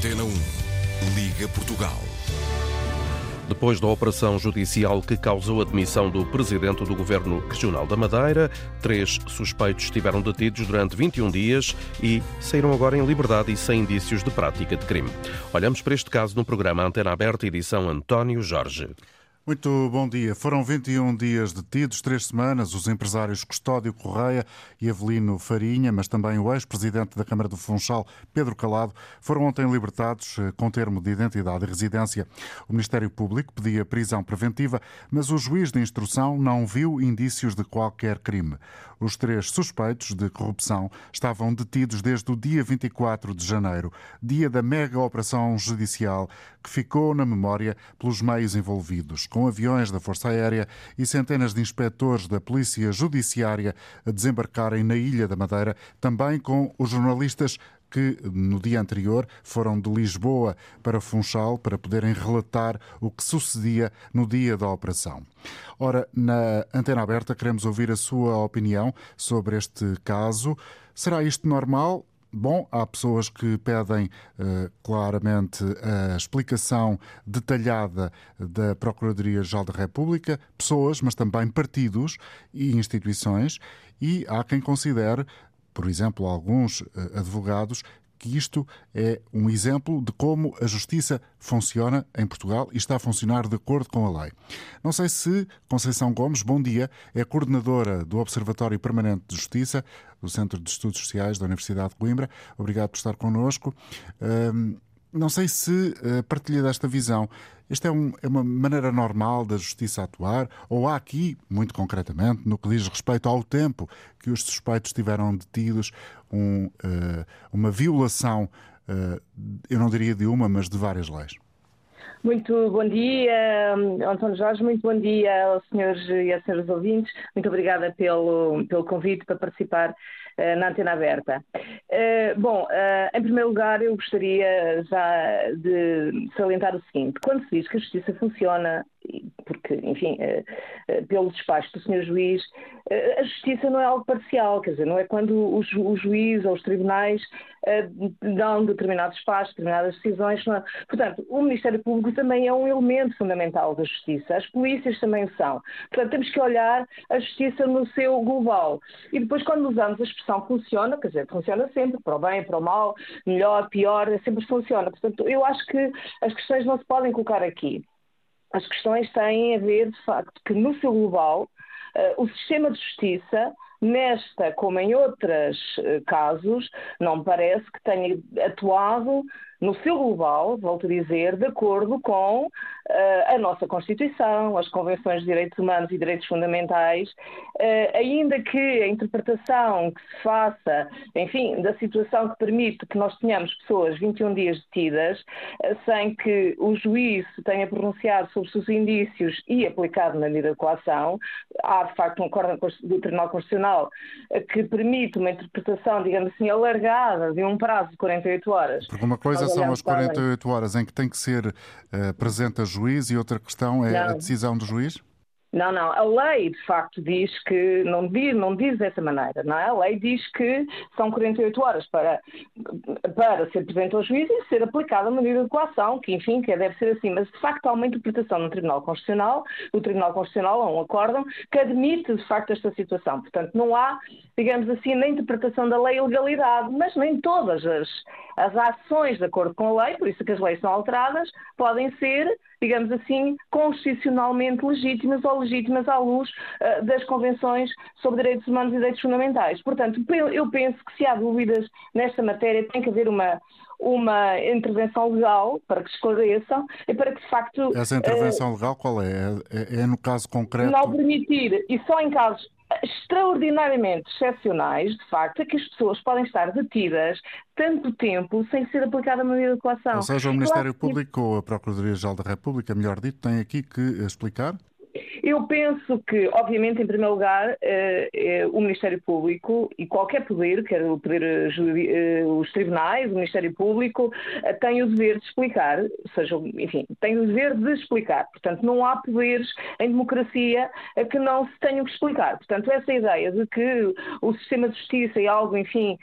Antena 1. Liga Portugal. Depois da operação judicial que causou a demissão do presidente do Governo Regional da Madeira, três suspeitos estiveram detidos durante 21 dias e saíram agora em liberdade e sem indícios de prática de crime. Olhamos para este caso no programa Antena Aberta, edição António Jorge. Muito bom dia. Foram 21 dias detidos, três semanas, os empresários Custódio Correia e Avelino Farinha, mas também o ex-presidente da Câmara do Funchal, Pedro Calado, foram ontem libertados eh, com termo de identidade e residência. O Ministério Público pedia prisão preventiva, mas o juiz de instrução não viu indícios de qualquer crime. Os três suspeitos de corrupção estavam detidos desde o dia 24 de janeiro, dia da mega operação judicial que ficou na memória pelos meios envolvidos, com aviões da Força Aérea e centenas de inspectores da Polícia Judiciária a desembarcarem na Ilha da Madeira, também com os jornalistas que no dia anterior foram de Lisboa para Funchal para poderem relatar o que sucedia no dia da operação. Ora, na antena aberta queremos ouvir a sua opinião sobre este caso. Será isto normal? Bom, há pessoas que pedem uh, claramente a explicação detalhada da Procuradoria-Geral da República, pessoas, mas também partidos e instituições, e há quem considere por exemplo, alguns eh, advogados, que isto é um exemplo de como a justiça funciona em Portugal e está a funcionar de acordo com a lei. Não sei se Conceição Gomes, bom dia, é coordenadora do Observatório Permanente de Justiça do Centro de Estudos Sociais da Universidade de Coimbra. Obrigado por estar connosco. Não sei se uh, partilha desta visão. Esta é, um, é, uma maneira normal da justiça atuar? Ou há aqui, muito concretamente, no que diz respeito ao tempo que os suspeitos tiveram detidos, um, uh, uma violação, uh, eu não diria de uma, mas de várias leis? Muito bom dia, António Jorge, muito bom dia aos senhores e às senhoras ouvintes. Muito obrigada pelo, pelo convite para participar na antena aberta. Uh, bom, uh, em primeiro lugar, eu gostaria já de salientar o seguinte: quando se diz que a justiça funciona, porque, enfim, pelo despacho do senhor juiz, a justiça não é algo parcial, quer dizer, não é quando o, ju o juiz ou os tribunais dão determinados passos, determinadas decisões. É? Portanto, o Ministério Público também é um elemento fundamental da justiça, as polícias também são. Portanto, temos que olhar a justiça no seu global. E depois, quando usamos a expressão funciona, quer dizer, funciona sempre, para o bem, para o mal, melhor, pior, sempre funciona. Portanto, eu acho que as questões não se podem colocar aqui. As questões têm a ver, de facto, que no seu global, uh, o sistema de justiça Nesta, como em outros uh, casos, não parece que tenha atuado no seu global, volto a dizer, de acordo com a nossa Constituição, as Convenções de Direitos Humanos e Direitos Fundamentais, uh, ainda que a interpretação que se faça, enfim, da situação que permite que nós tenhamos pessoas 21 dias detidas, uh, sem que o juiz tenha pronunciado sobre os seus indícios e aplicado na medida de coação, há de facto um acordo do Tribunal Constitucional que permite uma interpretação, digamos assim, alargada de um prazo de 48 horas. Porque uma coisa são as 48 horas em que tem que ser uh, presente a juiz e outra questão é Não. a decisão do juiz? Não, não. A lei, de facto, diz que, não diz, não diz dessa maneira, não é? A lei diz que são 48 horas para, para ser presente ao juiz e ser aplicada a medida de coação, que, enfim, que deve ser assim. Mas, de facto, há uma interpretação no Tribunal Constitucional, o Tribunal Constitucional, há um acórdão, que admite, de facto, esta situação. Portanto, não há, digamos assim, na interpretação da lei ilegalidade, mas nem todas as, as ações de acordo com a lei, por isso que as leis são alteradas, podem ser digamos assim, constitucionalmente legítimas ou legítimas à luz uh, das convenções sobre direitos humanos e direitos fundamentais. Portanto, eu penso que se há dúvidas nesta matéria, tem que haver uma, uma intervenção legal para que esclareçam e para que de facto. Essa intervenção uh, legal qual é? é? É no caso concreto? Não permitir, e só em casos extraordinariamente excepcionais, de facto, é que as pessoas podem estar detidas tanto tempo sem ser aplicada a medida de coação. Ou seja, o Ministério claro, Público ou a Procuradoria-Geral da República, melhor dito, tem aqui que explicar? Eu penso que, obviamente, em primeiro lugar, o Ministério Público e qualquer poder, quer o poder os tribunais, o Ministério Público, tem o dever de explicar, seja, enfim, tem o dever de explicar. Portanto, não há poderes em democracia que não se tenham que explicar. Portanto, essa ideia de que o sistema de justiça é algo, enfim,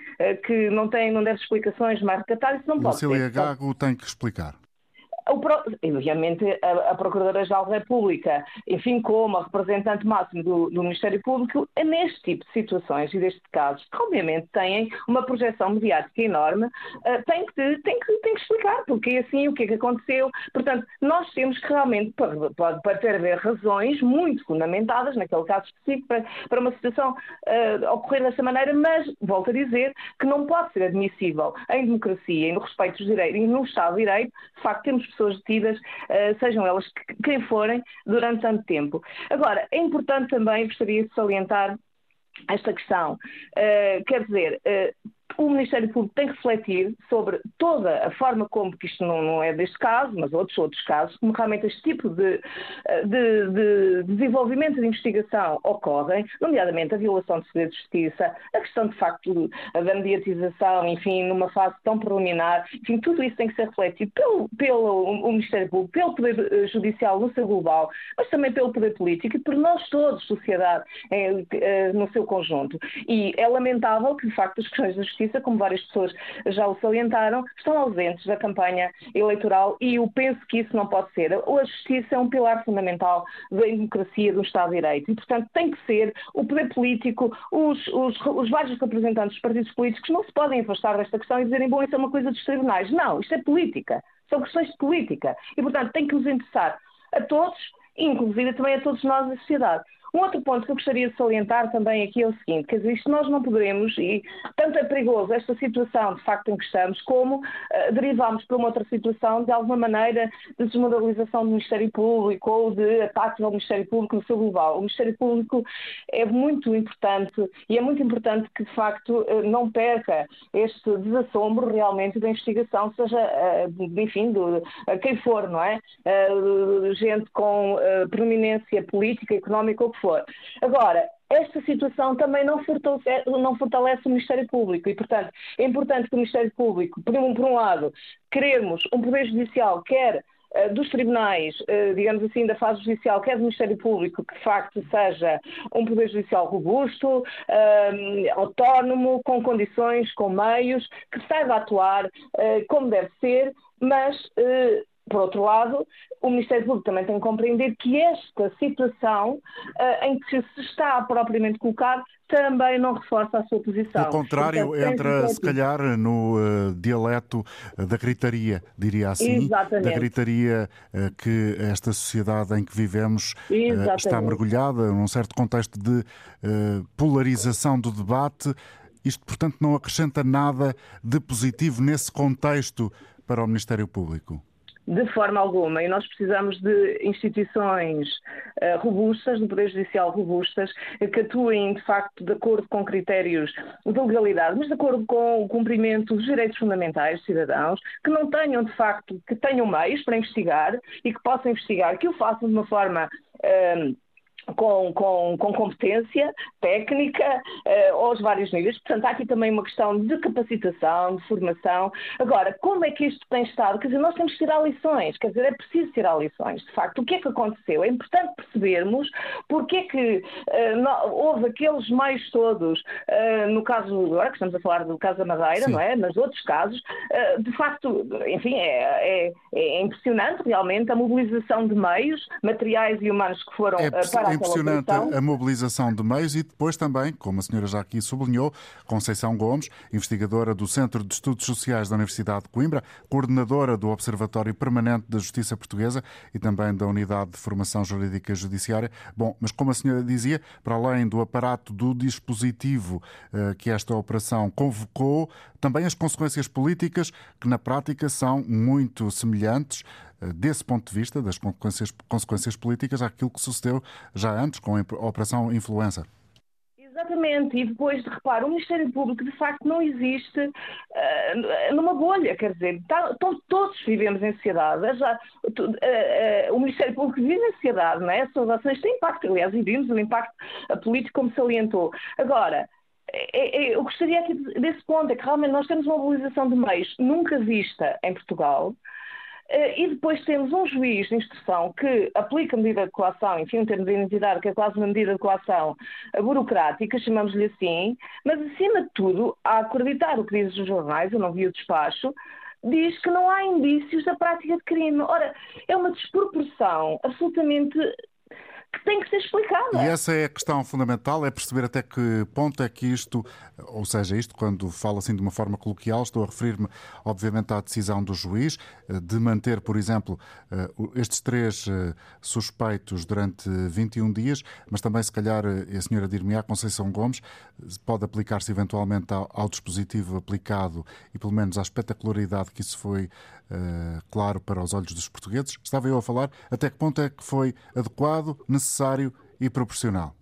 que não tem, não deve explicações mais recatadas, isso não pode ser. Gago tem que explicar obviamente, a, a Procuradora-Geral da República, enfim, como a representante máxima do, do, Ministério Público, neste tipo de situações e destes casos, que obviamente têm uma projeção mediática enorme, uh, tem, que, tem, que, tem que explicar porque é assim, o que é que aconteceu. Portanto, nós temos que realmente, pode, pode ter haver razões muito fundamentadas, naquele caso específico, para, para uma situação uh, ocorrer dessa maneira, mas, volto a dizer, que não pode ser admissível em democracia e no respeito dos direitos e no Estado de Direito, de facto, temos pessoas detidas, eh, sejam elas quem forem, durante tanto tempo. Agora, é importante também, gostaria de salientar esta questão. Uh, quer dizer, uh, o Ministério Público tem que refletir sobre toda a forma como, que isto não, não é deste caso, mas outros outros casos, como realmente este tipo de, de, de desenvolvimento de investigação ocorrem, nomeadamente a violação de segredo de justiça, a questão de facto da mediatização, enfim, numa fase tão preliminar, enfim, tudo isso tem que ser refletido pelo, pelo Ministério Público, pelo Poder eh, Judicial no seu global, mas também pelo Poder Político e por nós todos, sociedade, eh, no seu conjunto. E é lamentável que, de facto, as questões da justiça Justiça, como várias pessoas já o salientaram, estão ausentes da campanha eleitoral e eu penso que isso não pode ser. A Justiça é um pilar fundamental da democracia do Estado de Direito e, portanto, tem que ser o poder político, os, os, os vários representantes dos partidos políticos não se podem afastar desta questão e dizerem, bom, isso é uma coisa dos tribunais. Não, isto é política. São questões de política. E, portanto, tem que nos interessar a todos, inclusive também a todos nós da sociedade. Um outro ponto que eu gostaria de salientar também aqui é o seguinte, quer dizer, isto nós não poderemos, e tanto é perigoso esta situação de facto em que estamos, como uh, derivamos para uma outra situação de alguma maneira de desmoralização do Ministério Público ou de ataques ao Ministério Público no seu global. O Ministério Público é muito importante e é muito importante que de facto uh, não perca este desassombro realmente da investigação, seja, uh, enfim, do, quem for, não é? gente com preeminência política, económica ou for. Agora, esta situação também não fortalece, não fortalece, o Ministério Público e, portanto, é importante que o Ministério Público, por um, por um lado, queremos um Poder Judicial, quer uh, dos tribunais, uh, digamos assim, da fase judicial, quer do Ministério Público, que de facto seja um Poder Judicial robusto, uh, autónomo, com condições, com meios, que saiba atuar como deve ser, mas por outro lado, o Ministério Público também tem que compreender que esta situação uh, em que se está propriamente colocado também não reforça a sua posição. Pelo contrário, Portanto, entra se calhar no uh, dialeto da gritaria, diria assim, Exatamente. da gritaria uh, que esta sociedade em que vivemos está mergulhada num certo contexto de polarização do debate. Isto, portanto, não acrescenta nada de positivo nesse contexto para o Ministério Público de forma alguma. E nós precisamos de instituições uh, robustas, de poder judicial robustas, que atuem de facto de acordo com critérios de legalidade, mas de acordo com o cumprimento dos direitos fundamentais dos cidadãos, que não tenham de facto, que tenham meios para investigar e que possam investigar, que o façam de uma forma. Uh, com, com, com, competência técnica uh, aos vários níveis. Portanto, há aqui também uma questão de capacitação, de formação. Agora, como é que isto tem estado? Quer dizer, nós temos que tirar lições, quer dizer, é preciso tirar lições. De facto, o que é que aconteceu? É importante percebermos porque é que uh, houve aqueles meios todos, uh, no caso, agora que estamos a falar do caso da Madeira, Sim. não é? Mas outros casos, de facto, enfim, é, é, é, impressionante realmente a mobilização de meios materiais e humanos que foram é para impressionante a mobilização de meios e depois também, como a senhora já aqui sublinhou, Conceição Gomes, investigadora do Centro de Estudos Sociais da Universidade de Coimbra, coordenadora do Observatório Permanente da Justiça Portuguesa e também da Unidade de Formação Jurídica Judiciária. Bom, mas como a senhora dizia, para além do aparato do dispositivo eh, que esta operação convocou, também as consequências políticas, que na prática são muito semelhantes desse ponto de vista, das consequências, consequências políticas, àquilo que sucedeu já antes com a Operação Influenza. Exatamente, e depois, de repara, o Ministério Público de facto não existe uh, numa bolha, quer dizer, tá, todos vivemos em sociedade, já, uh, uh, o Ministério Público vive em sociedade, não é? As suas ações têm impacto, aliás, e vimos o impacto político como salientou. Agora, é, é, eu gostaria aqui desse ponto, é que realmente nós temos uma mobilização de meios nunca vista em Portugal, eh, e depois temos um juiz de instrução que aplica medida de coação, enfim, um termo de identidade que é quase uma medida de coação burocrática, chamamos-lhe assim, mas acima de tudo, a acreditar o que dizem os jornais, eu não vi o despacho, diz que não há indícios da prática de crime. Ora, é uma desproporção absolutamente que tem que ser explicada. E essa é a questão fundamental, é perceber até que ponto é que isto, ou seja, isto quando falo assim de uma forma coloquial, estou a referir-me obviamente à decisão do juiz eh, de manter, por exemplo, eh, estes três eh, suspeitos durante 21 dias, mas também se calhar a senhora dir-me-á, Conceição Gomes, pode aplicar-se eventualmente ao, dispositivo aplicado e pelo menos à espetacularidade que isso foi claro para os olhos dos portugueses. Estava eu a falar até que ponto é que foi adequado, necessário e proporcional?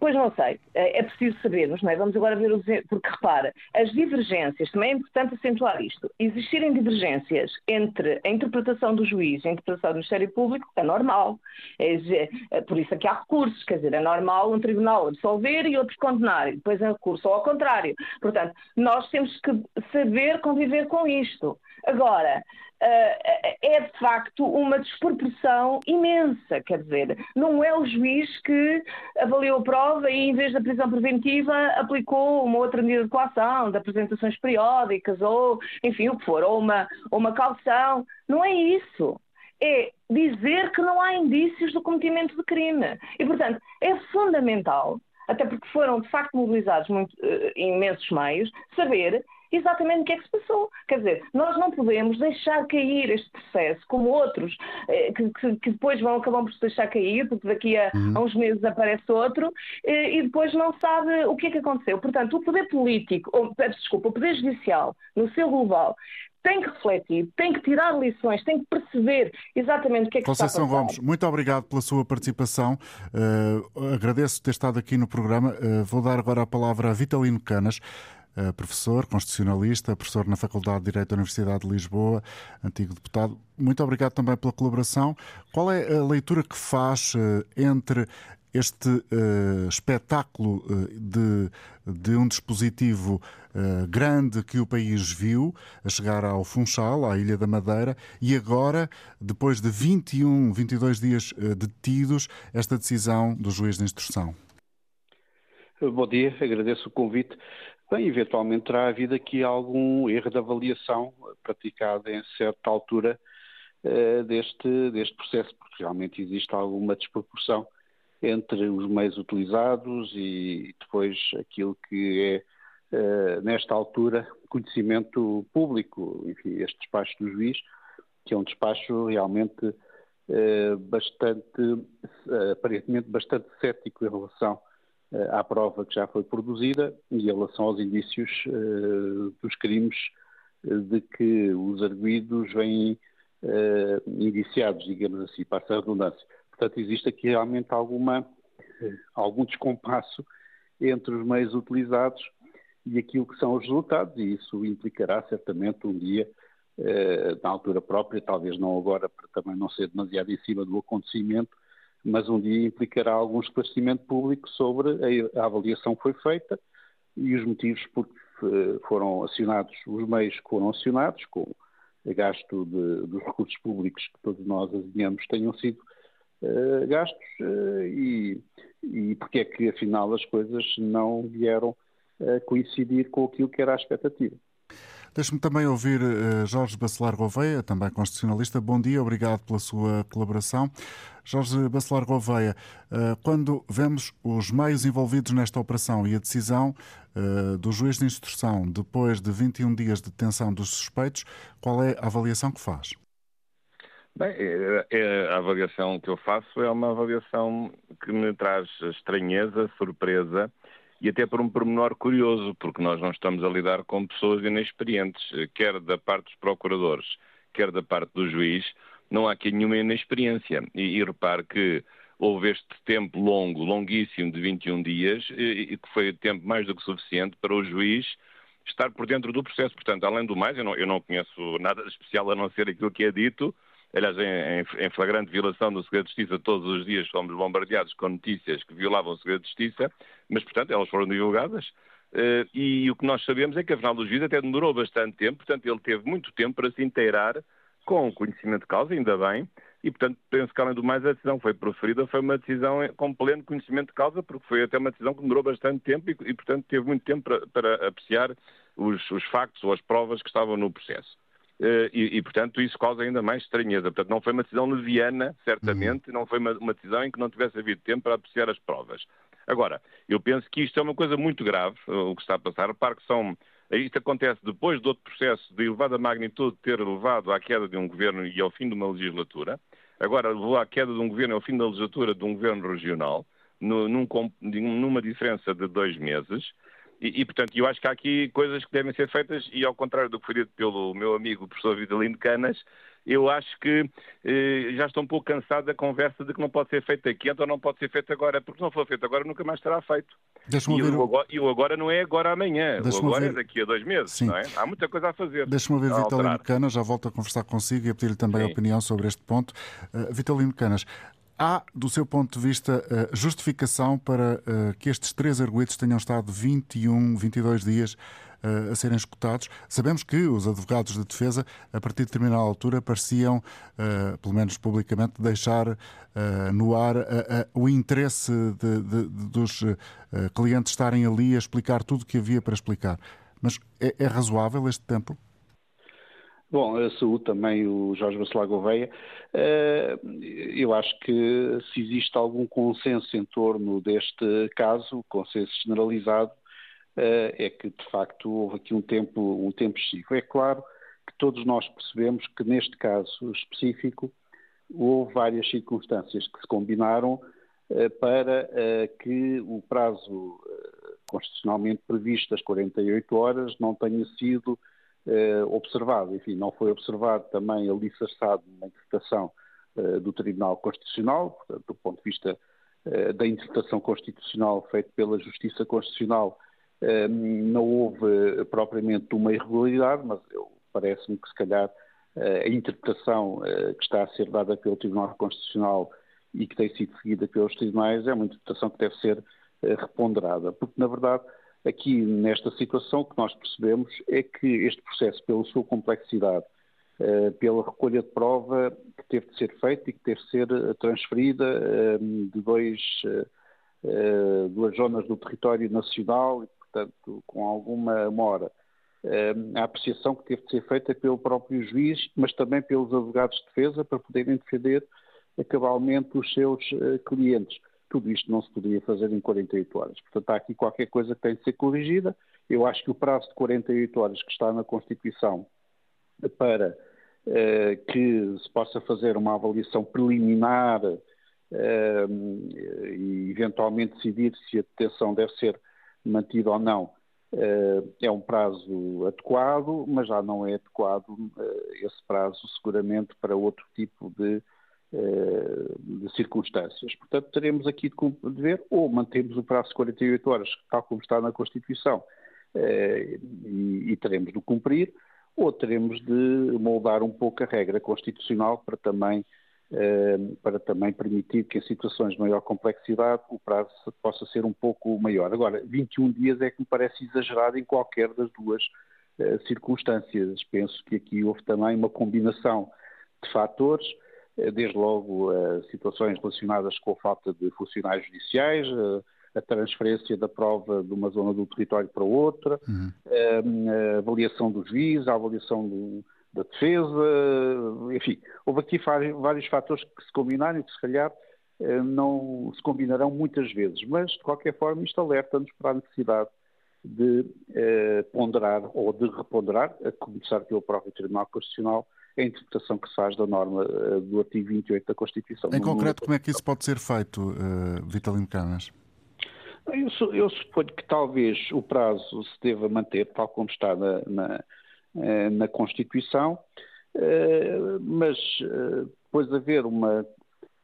Pois não sei, é, é preciso sabermos, não é? Vamos agora ver, porque repara, as divergências, também é importante acentuar isto, existirem divergências entre a interpretação do juiz e a interpretação do Ministério Público é normal. É, é, por isso é que há recursos, quer dizer, é normal um tribunal absolver e outro condenar, e depois é recurso ou ao contrário. Portanto, nós temos que saber conviver com isto. Agora, é de facto uma desproporção imensa. Quer dizer, não é o juiz que avaliou a prova e, em vez da prisão preventiva, aplicou uma outra medida de coação, de apresentações periódicas, ou enfim, o que for, ou uma, uma calção. Não é isso. É dizer que não há indícios do cometimento de crime. E, portanto, é fundamental, até porque foram de facto mobilizados muito, uh, imensos meios, saber exatamente o que é que se passou. Quer dizer, nós não podemos deixar cair este processo, como outros, eh, que, que, que depois vão acabar por se deixar cair, porque daqui a, uhum. a uns meses aparece outro, eh, e depois não sabe o que é que aconteceu. Portanto, o poder político, ou, peço desculpa, o poder judicial, no seu global, tem que refletir, tem que tirar lições, tem que perceber exatamente o que é que Conceição está a Gomes, muito obrigado pela sua participação. Uh, agradeço ter estado aqui no programa. Uh, vou dar agora a palavra a Vitalino Canas. Eh, professor, constitucionalista, professor na Faculdade de Direito da Universidade de Lisboa, antigo deputado. Muito obrigado também pela colaboração. Qual é a leitura que faz eh, entre este uh, espetáculo uh, de, de, um dispositivo uh, grande que o país viu a chegar ao Funchal, à Ilha da Madeira, e agora, depois de 21, 22 dias detidos, esta decisão do juiz de instrução? Bom dia, agradeço o convite. Bem, eventualmente terá havido aqui algum erro de avaliação praticado em certa altura uh, deste, deste processo, porque realmente existe alguma desproporção entre os meios utilizados e depois aquilo que é, uh, nesta altura, conhecimento público. Enfim, este despacho do juiz, que é um despacho realmente uh, bastante, aparentemente bastante cético em relação à prova que já foi produzida e em relação aos indícios uh, dos crimes uh, de que os arguídos vêm indiciados, digamos assim, passa a redundância. Portanto, existe aqui realmente alguma, algum descompasso entre os meios utilizados e aquilo que são os resultados, e isso implicará certamente um dia, na altura própria, talvez não agora, para também não ser demasiado em cima do acontecimento, mas um dia implicará algum esclarecimento público sobre a, avaliação que foi feita e os motivos por que eh, foram acionados, os meios que foram acionados, com o gasto de, dos recursos públicos que todos nós adivinhamos tenham sido uh, gastos uh, e, e porque é que afinal as coisas não vieram a coincidir com aquilo que era a expectativa. Deixe-me também ouvir uh, Jorge Bacelar Gouveia, também constitucionalista. Bom dia, obrigado pela sua colaboração. Jorge Bacelar Gouveia, uh, quando vemos os meios envolvidos nesta operação e a decisão uh, do juiz de instrução depois de 21 dias de detenção dos suspeitos, qual é a avaliação que faz? Bem, a avaliação que eu faço é uma avaliação que me traz estranheza, surpresa e até por um pormenor curioso, porque nós não estamos a lidar com pessoas inexperientes, quer da parte dos procuradores, quer da parte do juiz, não há aqui nenhuma inexperiência. E, e repare que houve este tempo longo, longuíssimo, de 21 dias, e que foi tempo mais do que suficiente para o juiz estar por dentro do processo. Portanto, além do mais, eu não, eu não conheço nada especial a não ser aquilo que é dito. Aliás, em, em, flagrante violação do segredo de justiça, todos os dias fomos bombardeados com notícias que violavam o segredo de justiça, mas, portanto, elas foram divulgadas. Uh, e o que nós sabemos é que, afinal, o juiz até demorou bastante tempo, portanto, ele teve muito tempo para se inteirar com conhecimento de causa, ainda bem, e, portanto, penso que, além do mais, a decisão foi proferida, foi uma decisão com pleno conhecimento de causa, porque foi até uma decisão que demorou bastante tempo e, e portanto, teve muito tempo para, para apreciar os, os, factos ou as provas que estavam no processo. Uh, e, e, portanto, isso causa ainda mais estranheza. Portanto, não foi uma decisão leviana, certamente, uhum. não foi uma, uma, decisão em que não tivesse havido tempo para apreciar as provas. Agora, eu penso que isto é uma coisa muito grave, o que está a passar. Repare que são isto acontece depois de outro processo de elevada magnitude ter levado à queda de um governo e ao fim de uma legislatura. Agora levou à queda de um governo e ao fim da legislatura de um governo regional, no, num, numa diferença de dois meses. E, e, portanto, eu acho que há aqui coisas que devem ser feitas, e ao contrário do que foi dito pelo meu amigo o professor Vitalino Canas, eu acho que eh, já estou um pouco cansado da conversa de que não pode ser feito aqui, então não pode ser feito agora, porque se não for feito agora nunca mais será feito. E o, agora, e o agora não é agora amanhã, o agora é daqui a dois meses, Sim. não é? Há muita coisa a fazer. Deixa-me ouvir Vitalino Canas, já volto a conversar consigo e a pedir-lhe também Sim. a opinião sobre este ponto. Uh, Vitalino Canas, Há, do seu ponto de vista, eh, justificação para eh, que estes três arguidos tenham estado 21, 22 dias uh, a serem escutados. Sabemos que os advogados de defesa, a partir de determinada altura, pareciam, pelo menos publicamente, deixar no ar o interesse de, de, dos clientes estarem ali a explicar tudo o que havia para explicar. Mas é, é razoável este tempo? Bom, eu saúdo também o Jorge Bacelar Gouveia. Eu acho que se existe algum consenso em torno deste caso, consenso generalizado, eh, é que de facto houve aqui um tempo, um tempo excessivo. É claro que todos nós percebemos que neste caso específico houve várias circunstâncias que se combinaram eh, para eh, que o prazo constitucionalmente previsto das 48 horas não tenha sido observado. Enfim, não foi observado também alicerçado na interpretação do Tribunal Constitucional, portanto, do ponto de vista da interpretação constitucional feita pela Justiça Constitucional não houve propriamente uma irregularidade, mas parece-me que se calhar eh, a interpretação eh, que está a ser dada pelo Tribunal Constitucional e que tem sido seguida pelos tribunais é uma interpretação que deve ser eh, reponderada, porque na verdade aqui nesta situação o que nós percebemos é que este processo, pela sua complexidade, pela recolha de prova que teve de ser feita e que teve de ser transferida de dois, duas zonas do território nacional portanto, com alguma mora. A apreciação que teve de ser feita pelo próprio juiz, mas também pelos advogados de defesa, para poderem defender cabalmente os seus eh, clientes. Tudo isto não se podia fazer em 48 horas. Portanto, há aqui qualquer coisa que tem de ser corrigida. Eu acho que o prazo de 48 horas que está na Constituição para eh, que se possa fazer uma avaliação preliminar eh, e eventualmente decidir se a detenção deve ser mantido ou não, eh, é um prazo adequado, mas já não é adequado eh, esse prazo seguramente para outro tipo de, de circunstâncias. Portanto, teremos aqui de ver ou mantemos o prazo de 48 horas, tal como está na Constituição, e, e teremos de cumprir, ou teremos de moldar um pouco a regra constitucional para também Ehm, para também permitir que em situações de maior complexidade o prazo possa ser um pouco maior. Agora, 21 dias é que me parece exagerado em qualquer das duas eh, circunstâncias. Penso que aqui houve também uma combinação de fatores, eh, desde logo eh, situações relacionadas com a falta de funcionários judiciais, a transferência da prova de uma zona do território para outra, uhum. Ehm, a avaliação do juiz, a avaliação do da defesa, enfim, houve aqui vários fatores que se combinaram e que se calhar eh, não se combinarão muitas vezes, mas de qualquer forma isto alerta-nos para a necessidade de eh, ponderar ou de reponderar, a começar pelo próprio Tribunal Constitucional, a interpretação que se faz da norma eh, do artigo 28 da Constituição. Em concreto, como é que isso pode ser feito, uh, Vitalino Canas? Eu, eu, suponho que talvez o prazo se deva manter tal como está na, na eh, na Constituição, mas depois de haver uma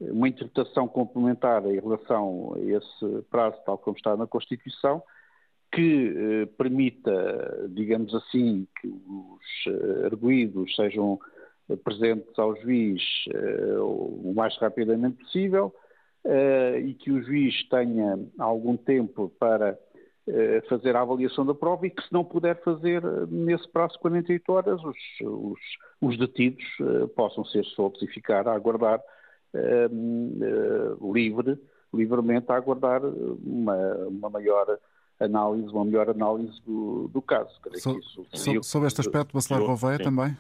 uma interpretação complementar em relação a esse prazo, tal como está na Constituição, que permita, digamos assim, que os arguídos sejam presentes ao juiz eh, o mais rapidamente possível eh, e que o juiz tenha algum tempo para eh, fazer a avaliação da prova e que se não puder fazer nesse prazo de 48 horas, os, os, os detidos possam ser soltos e ficar a aguardar livre, livremente a aguardar uma, uma maior análise, uma melhor análise do, do caso. So, so, sobre este aspecto, Bacelar Gouveia também?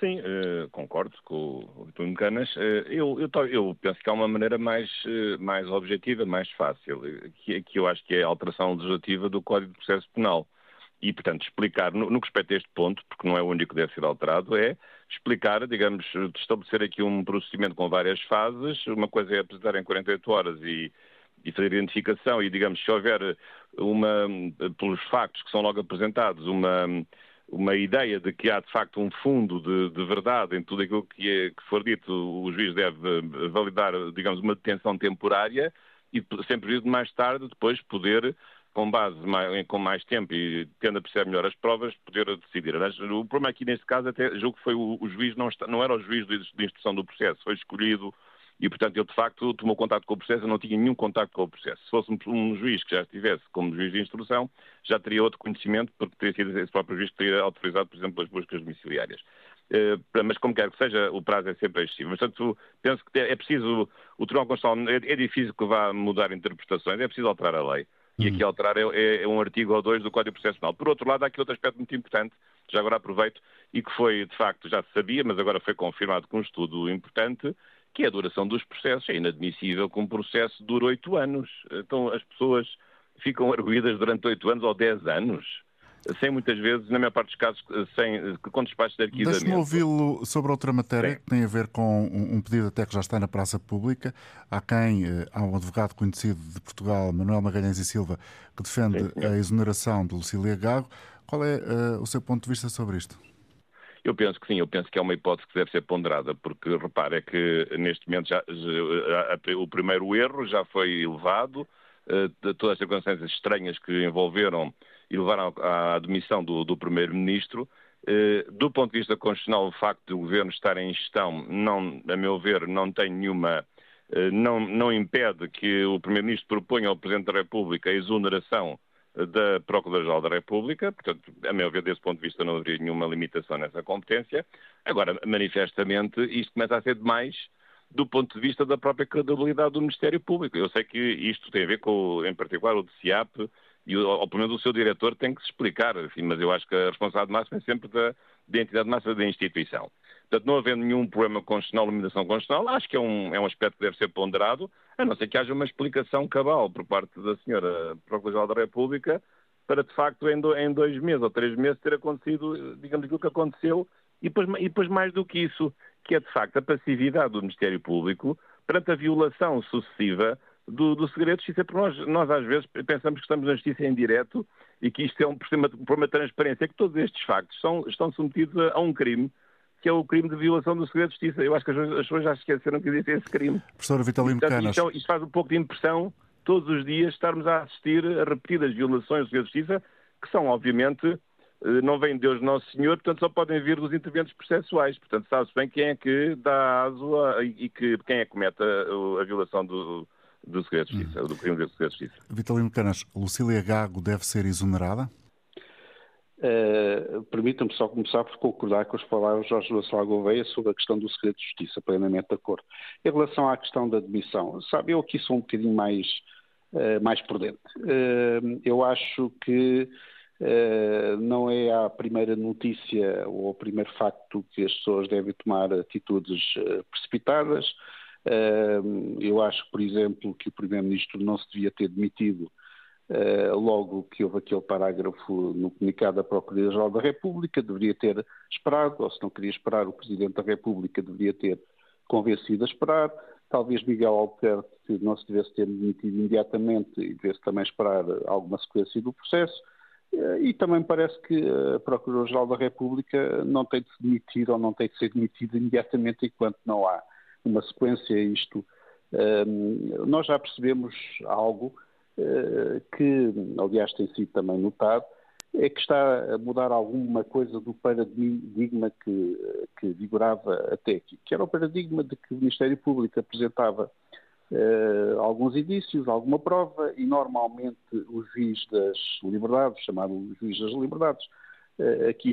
Sim, uh, concordo com o Vitor Canas. Uh, eu, eu, eu, penso que há uma maneira mais, uh, mais objetiva, mais fácil, que, que, eu acho que é a alteração legislativa do Código de Processo Penal. E, portanto, explicar, no, no que respeita a este ponto, porque não é o único que deve ser alterado, é explicar, digamos, estabelecer aqui um procedimento com várias fases. Uma coisa é apresentar em 48 horas e, e fazer identificação e, digamos, se houver uma, pelos factos que são logo apresentados, uma uma ideia de que há de facto um fundo de, de verdade em tudo aquilo que, é, que, for dito, o juiz deve validar, digamos, uma detenção temporária e sempre de mais tarde depois poder, com base com mais tempo e tendo a perceber melhor as provas, poder decidir. O problema aqui neste caso até julgo que foi o, o juiz, não, está, não era o juiz de instrução do processo, foi escolhido e, portanto, ele de facto tomou contato com o processo, eu não tinha nenhum contato com o processo. Se fosse um, um, juiz que já estivesse como juiz de instrução, já teria outro conhecimento, porque teria sido esse próprio juiz que teria autorizado, por exemplo, as buscas domiciliárias. Uh, mas como quer que seja, o prazo é sempre excessivo. Portanto, penso que é preciso, o Tribunal Constitucional, é, é, difícil que vá mudar interpretações, é preciso alterar a lei. E aqui uhum. alterar é, é, é, um artigo ou dois do Código Processual. Por outro lado, há aqui outro aspecto muito importante, já agora aproveito, e que foi, de facto, já se sabia, mas agora foi confirmado com um estudo importante, que é a duração dos processos. É inadmissível que um processo dure oito anos. Então as pessoas ficam arguídas durante oito anos ou dez anos, sem muitas vezes, na maior parte dos casos, sem, com despachos de arquivamento. Deixe-me ouvi-lo sobre outra matéria Sim. que tem a ver com um pedido até que já está na praça pública. Há quem, eh, há um advogado conhecido de Portugal, Manuel Magalhães e Silva, que defende Sim. a exoneração de Lucília Gago. Qual é uh, o seu ponto de vista sobre isto? Eu penso que sim, eu penso que é uma hipótese que deve ser ponderada, porque repare é que neste momento já, já, o primeiro erro já foi elevado, uh, todas as circunstâncias estranhas que envolveram e levaram à admissão do, do primeiro-ministro. Uh, do ponto de vista constitucional, o facto de o governo estar em gestão, não, a meu ver, não tem nenhuma. Uh, não, não impede que o Primeiro-Ministro proponha ao Presidente da República a exoneração da Procuradora-Geral da República, portanto, a meu ver, desse ponto de vista, não haveria nenhuma limitação nessa competência. Agora, manifestamente, isto começa a ser demais do ponto de vista da própria credibilidade do Ministério Público. Eu sei que isto tem a ver com, em particular, o DCIAP e, ou pelo menos, o seu diretor tem que se explicar, enfim, mas eu acho que a responsabilidade máxima é sempre da, da entidade máxima da instituição. Portanto, não havendo nenhum problema constitucional, limitação constitucional, acho que é um, é um aspecto que deve ser ponderado, a não ser que haja uma explicação cabal por parte da senhora Procuradora-Geral da República para, de facto, em, do, em, dois meses ou três meses ter acontecido, digamos, aquilo que aconteceu e depois, e depois mais do que isso, que é, de facto, a passividade do Ministério Público perante a violação sucessiva do, do segredo de justiça, porque nós, nós às vezes pensamos que estamos na justiça em direto e que isto é um problema, um problema de transparência, que todos estes factos são, estão submetidos a, a um crime que é o crime de violação do segredo de justiça. Eu acho que as pessoas já esqueceram que existe esse crime. Professor Vitalino Canas. Isto, isto, faz um pouco de impressão, todos os dias, estarmos a assistir a repetidas violações do segredo de justiça, que são, obviamente, eh, não vem de Deus Nosso Senhor, portanto só podem vir dos interventos processuais. Portanto, sabe-se bem quem é que dá aso a, e que, quem é que comete a, a violação do, do segredo de justiça, hum. do crime do segredo de justiça. Vitalino Canas, Lucília Gago deve ser exonerada? Uh, Permita-me só começar por concordar com as palavras de Jorge Bacelar Gouveia sobre a questão do segredo de justiça, plenamente de acordo. Em relação à questão da admissão, sabe, eu aqui sou um bocadinho mais, uh, mais prudente. Uh, eu acho que não é a primeira notícia ou o primeiro facto que as pessoas devem tomar atitudes precipitadas. eu acho, por exemplo, que o Primeiro-Ministro não se devia ter demitido logo que houve aquele parágrafo no comunicado da Procuradoria-Geral da República, deveria ter esperado, ou se não queria esperar, o Presidente da República deveria ter convencido a esperar. Talvez Miguel Albuquerque não se devesse ter demitido imediatamente e devesse também esperar alguma sequência do processo. Uh, e também parece que a Procuradora-Geral da República não tem de se demitir ou não tem de ser demitida imediatamente enquanto não há uma sequência. Isto nós já percebemos algo que, aliás, tem sido também notado, é que está a mudar alguma coisa do paradigma que, que vigorava até aqui, que era o paradigma de que o Ministério Público apresentava uh, alguns indícios, alguma prova, e normalmente o juiz das liberdades, chamado juiz das liberdades, uh, aqui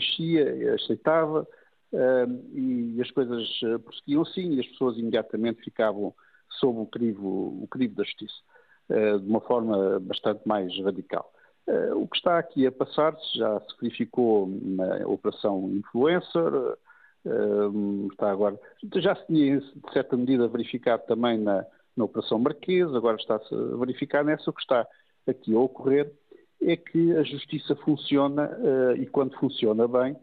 aceitava, uh, e as coisas prosseguiam assim, e as pessoas imediatamente ficavam sob o crivo, o crivo da justiça, de uma forma bastante mais radical. Uh, o que está aqui a passar-se já se verificou na Operação Influencer, uh, está agora, já se tinha, de certa medida, verificado também na, na Operação Marquês, agora está-se a verificar nessa. O que está aqui a ocorrer é que a justiça funciona e, quando funciona bem,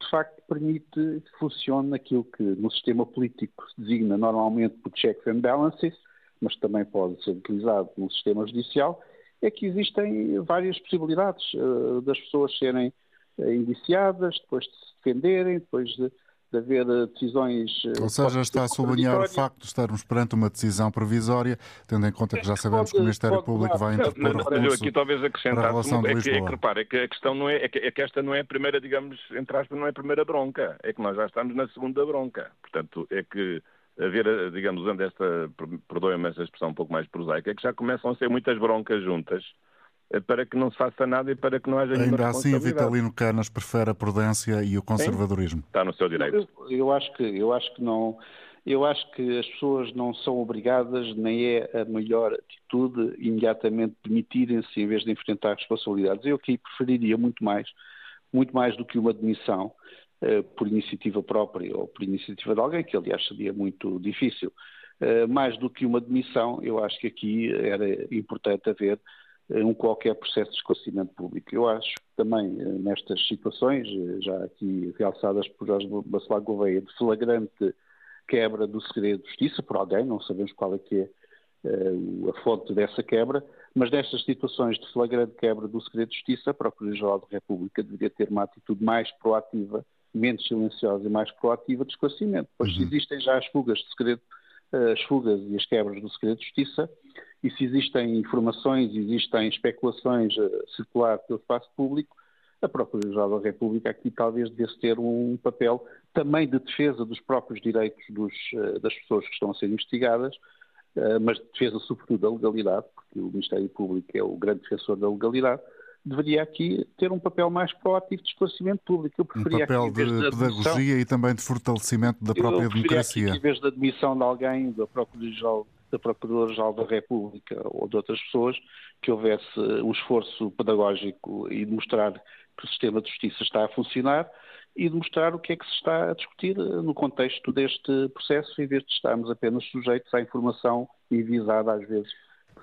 de facto permite que funcione aquilo que no sistema político se designa normalmente por checks and balances, mas também pode ser utilizado no sistema judicial é que existem várias possibilidades uh, das pessoas serem uh, indiciadas, depois de se defenderem, depois de, de haver uh, decisões. Ou seja, está a sublinhar o facto de estarmos perante uma decisão provisória, tendo em conta que já sabemos que o Ministério Público vai interpor não, mas, aqui talvez acrescentar é que, é que, repare, é que a questão não é, é que, é que esta não é a primeira, digamos, entre aspas, não é a primeira bronca, é que nós já estamos na segunda bronca. Portanto, é que haver, eh, digamos, usando esta, perdoem-me esta expressão um pouco mais prosaica, é que já começam a ser muitas broncas juntas eh, para que não se faça nada e para que não haja Ainda assim, Vitalino Canas prefere a prudência e o conservadorismo. Sim, está no seu direito. Eu, eu, acho que, eu acho que não. Eu acho que as pessoas não são obrigadas, nem é a melhor atitude imediatamente demitirem-se em vez de enfrentar responsabilidades. Eu aqui preferiria muito mais, muito mais do que uma demissão, por iniciativa própria ou por iniciativa de alguém, que aliás seria muito difícil. Eh, mais do que uma demissão, eu acho que aqui era importante haver eh, um qualquer processo de esclarecimento público. Eu acho também nestas situações, já aqui realçadas por Jorge Bacelar Gouveia, de flagrante quebra do segredo de justiça por alguém, não sabemos qual é que é a fonte dessa quebra, mas nestas situações de flagrante quebra do segredo de justiça, a Procuradoria-Geral da República deveria ter uma atitude mais proativa menos silenciosa e mais proativa de esclarecimento. Pois uhum. existem já as fugas de segredo, eh, as fugas e as quebras do segredo de justiça, e se existem informações, existem especulações a circular pelo espaço público, a Procuradoria-Geral da República aqui talvez devesse ter um papel também de defesa dos próprios direitos dos, eh, das pessoas que estão a ser investigadas, eh, mas de defesa sobretudo da legalidade, porque o Ministério Público é o grande defensor da legalidade, deveria aqui ter um papel mais proativo de esclarecimento público. Eu preferia um papel aqui, de, de pedagogia e também de fortalecimento da própria eu democracia. Aqui, em vez da admissão de alguém da Procuradora-Geral da Procuradora-Geral da República ou de outras pessoas, que houvesse um esforço pedagógico e de mostrar que o sistema de justiça está a funcionar e de mostrar o que é que se está a discutir no contexto deste processo, em vez de estarmos apenas sujeitos à informação envisada às vezes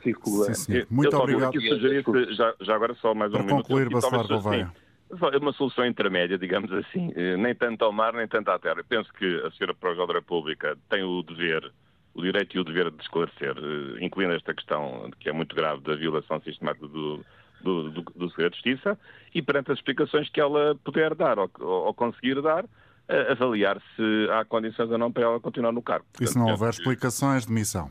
Sim, sim. Muito eu, obrigado. Eu já, já, agora só mais Para um concluir, minuto. Bacelar Gouveia. Uma solução intermédia, digamos assim, eh, nem tanto ao mar, nem tanto à terra. Eu penso que a Sra. Procuradora da República tem o dever, o direito e o dever de esclarecer, eh, incluindo esta questão que é muito grave da violação sistemática do, do, do, do segredo de justiça, e perante as explicações que ela puder dar ou, ou conseguir dar, avaliar se há condições ou não para ela continuar no cargo. E se não houver explicações de missão?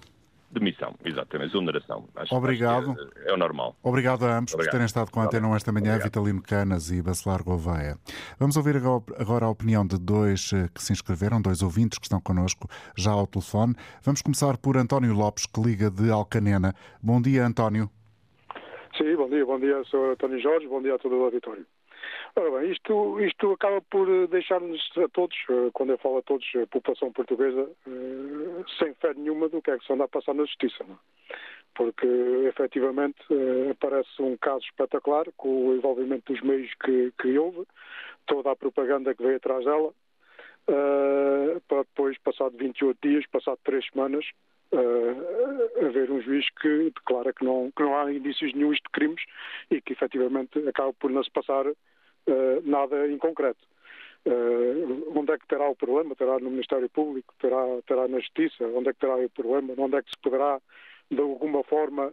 Demissão, exatamente, exoneração. Acho, Obrigado. Acho é, é, o normal. Obrigado a ambos Obrigado. por terem estado com a Antena esta manhã, Obrigado. Vitalino Canas e Bacelar Gouveia. Vamos ouvir agora a opinião de dois eh, que se inscreveram, dois ouvintes que estão connosco já ao telefone. Vamos começar por António Lopes, que liga de Alcanena. Bom dia, António. Sim, bom dia, bom dia, sou António Jorge, bom dia a todo o auditório. Ora bem, isto, isto acaba por eh, deixar-nos a todos, eh, quando eu falo a todos, a população portuguesa, eh, sem fé nenhuma do que é que se anda a passar na justiça. Não? É? Porque, efetivamente, parece um caso espetacular, com o envolvimento dos meios que, que houve, toda a propaganda que veio atrás dela, para depois, passado 28 dias, passado 3 semanas, haver um juiz que declara que não, que não há indícios nenhums de crimes e que efetivamente acaba por não se passar nada em concreto. Uh, onde é que terá o problema? Terá no Ministério Público? Terá, terá na Justiça? Onde é que terá o problema? Onde é que se poderá, de alguma forma,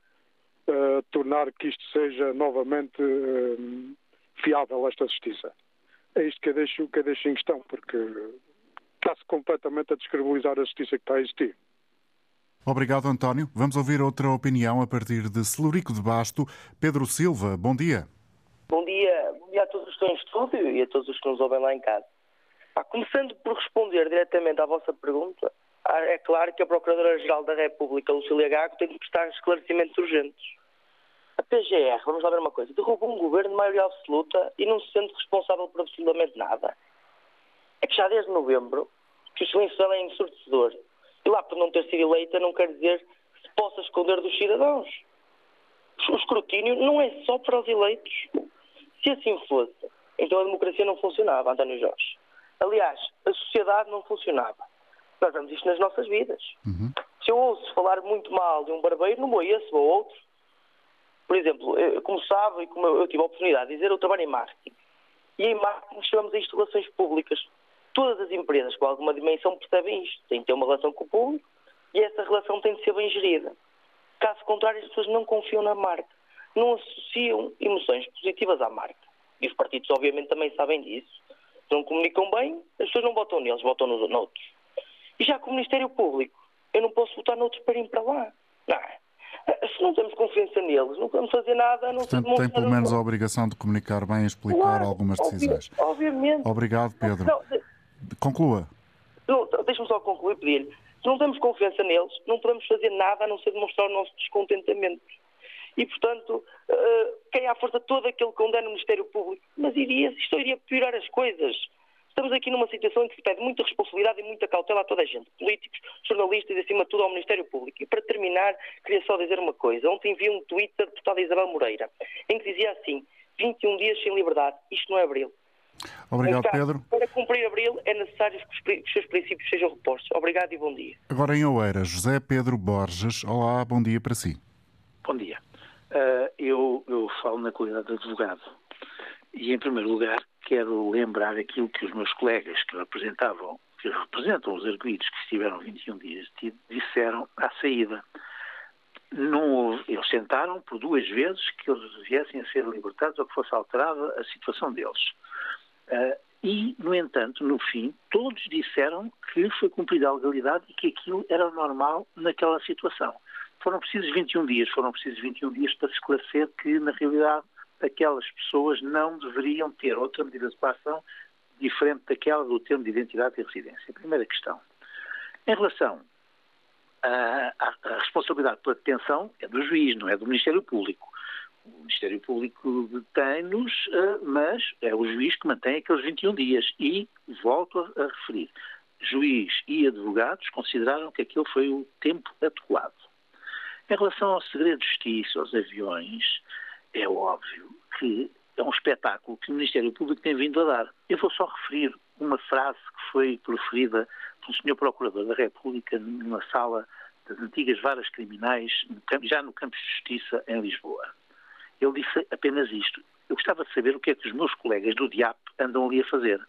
uh, tornar que isto seja novamente uh, fiável, esta Justiça? É isto que eu deixo, que eu deixo em questão, porque está-se completamente a descredibilizar a Justiça que está a existir. Obrigado, António. Vamos ouvir outra opinião a partir de Celurico de Basto. Pedro Silva, bom dia. Bom dia. Estão em estúdio e a todos os que nos ouvem lá em casa. Começando por responder diretamente à vossa pergunta, é claro que a Procuradora-Geral da República, Lucília Gago, tem de prestar esclarecimentos urgentes. A PGR, vamos lá ver uma coisa, derrubou um governo de maioria absoluta e não se sente responsável por absolutamente nada. É que já desde novembro que o silêncio dela é ensurdecedor. E lá por não ter sido eleita não quer dizer que se possa esconder dos cidadãos. O escrutínio não é só para os eleitos. Se assim fosse, então a democracia não funcionava, António Jorge. Aliás, a sociedade não funcionava. Nós vemos isto nas nossas vidas. Uhum. Se eu ouço falar muito mal de um barbeiro, não vou a esse, vou a outro. Por exemplo, eu, como sabe e como eu, tive a oportunidade de dizer, eu trabalho em marketing. E em marketing chamamos a isto relações públicas. Todas as empresas com alguma dimensão percebem isto. Têm que ter uma relação com o público e essa relação tem de ser bem gerida. Caso contrário, as pessoas não confiam na marca. Não associam emoções positivas à marca. E os partidos, obviamente, também sabem disso. Se não comunicam bem, as pessoas não votam neles, votam nos noutros. E já com o Ministério Público, eu não posso votar noutros para ir para lá. Não é? Se não temos confiança neles, não podemos fazer nada a não Portanto, tem pelo menos a obrigação de comunicar bem e explicar claro, algumas decisões. Obviamente. Obrigado, Pedro. Não, Conclua. Deixa-me só concluir, pedir-lhe. Se não temos confiança neles, não podemos fazer nada a não ser demonstrar o nosso descontentamento. E, portanto, uh, quem à força toda que ele condena o Ministério Público, mas iria, isto iria piorar as coisas. Estamos aqui numa situação em que se pede muita responsabilidade e muita cautela a toda a gente, políticos, jornalistas e, acima de tudo, ao Ministério Público. E, para terminar, queria só dizer uma coisa. Ontem vi um tweet da deputada Isabel Moreira, em que dizia assim, 21 dias sem liberdade, isto não é abril. Obrigado, Então, Pedro. Para cumprir abril é necessário que os pri- que os seus princípios sejam repostos. Obrigado e bom dia. Agora em Oeiras, José Pedro Borges. Olá, bom dia para si. Bom dia. Ah, eu, eu falo na qualidade de advogado. E, em primeiro lugar, quero lembrar aquilo que os meus colegas que representavam, que representam os arguídos que estiveram 21 dias detidos, disseram à saída. Não houve, eles tentaram por duas vezes que eles viessem a ser libertados ou que fosse alterada a situação deles. Ah, e, no entanto, no fim, todos disseram que foi cumprida a legalidade e que aquilo era normal naquela situação. Foram precisos 21 dias, foram precisos 21 dias para se esclarecer que, na realidade, aquelas pessoas não deveriam ter outra medida de coação diferente daquela do termo de identidade e residência. Primeira questão. Em relação à, à- responsabilidade pela detenção, é do juiz, não é do Ministério Público. O Ministério Público detém-nos, eh, mas é o juiz que mantém aqueles 21 dias. E, volto a referir, juiz e advogados consideraram que aquele foi o tempo adequado. Em relação ao segredo de justiça, aos aviões, é óbvio que é um espetáculo que o Ministério Público tem vindo a dar. Eu vou só referir uma frase que foi proferida pelo Sr. Procurador da República numa sala das antigas varas criminais, já no Campo de Justiça, em Lisboa. Ele disse apenas isto. Eu gostava de saber o que é que os meus colegas do DIAP andam ali a fazer.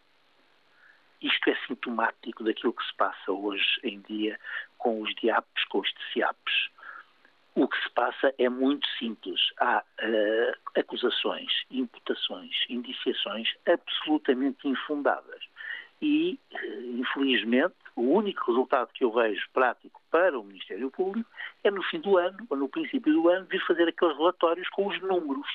Isto é sintomático daquilo que se passa hoje em dia com os DIAPs, com os TCAPs. O que se passa é muito simples. Há eh, acusações, imputações, indiciações absolutamente infundadas. E, eh, infelizmente, o único resultado que eu vejo prático para o Ministério Público é no fim do ano, ou no princípio do ano, vir fazer aqueles relatórios com os números.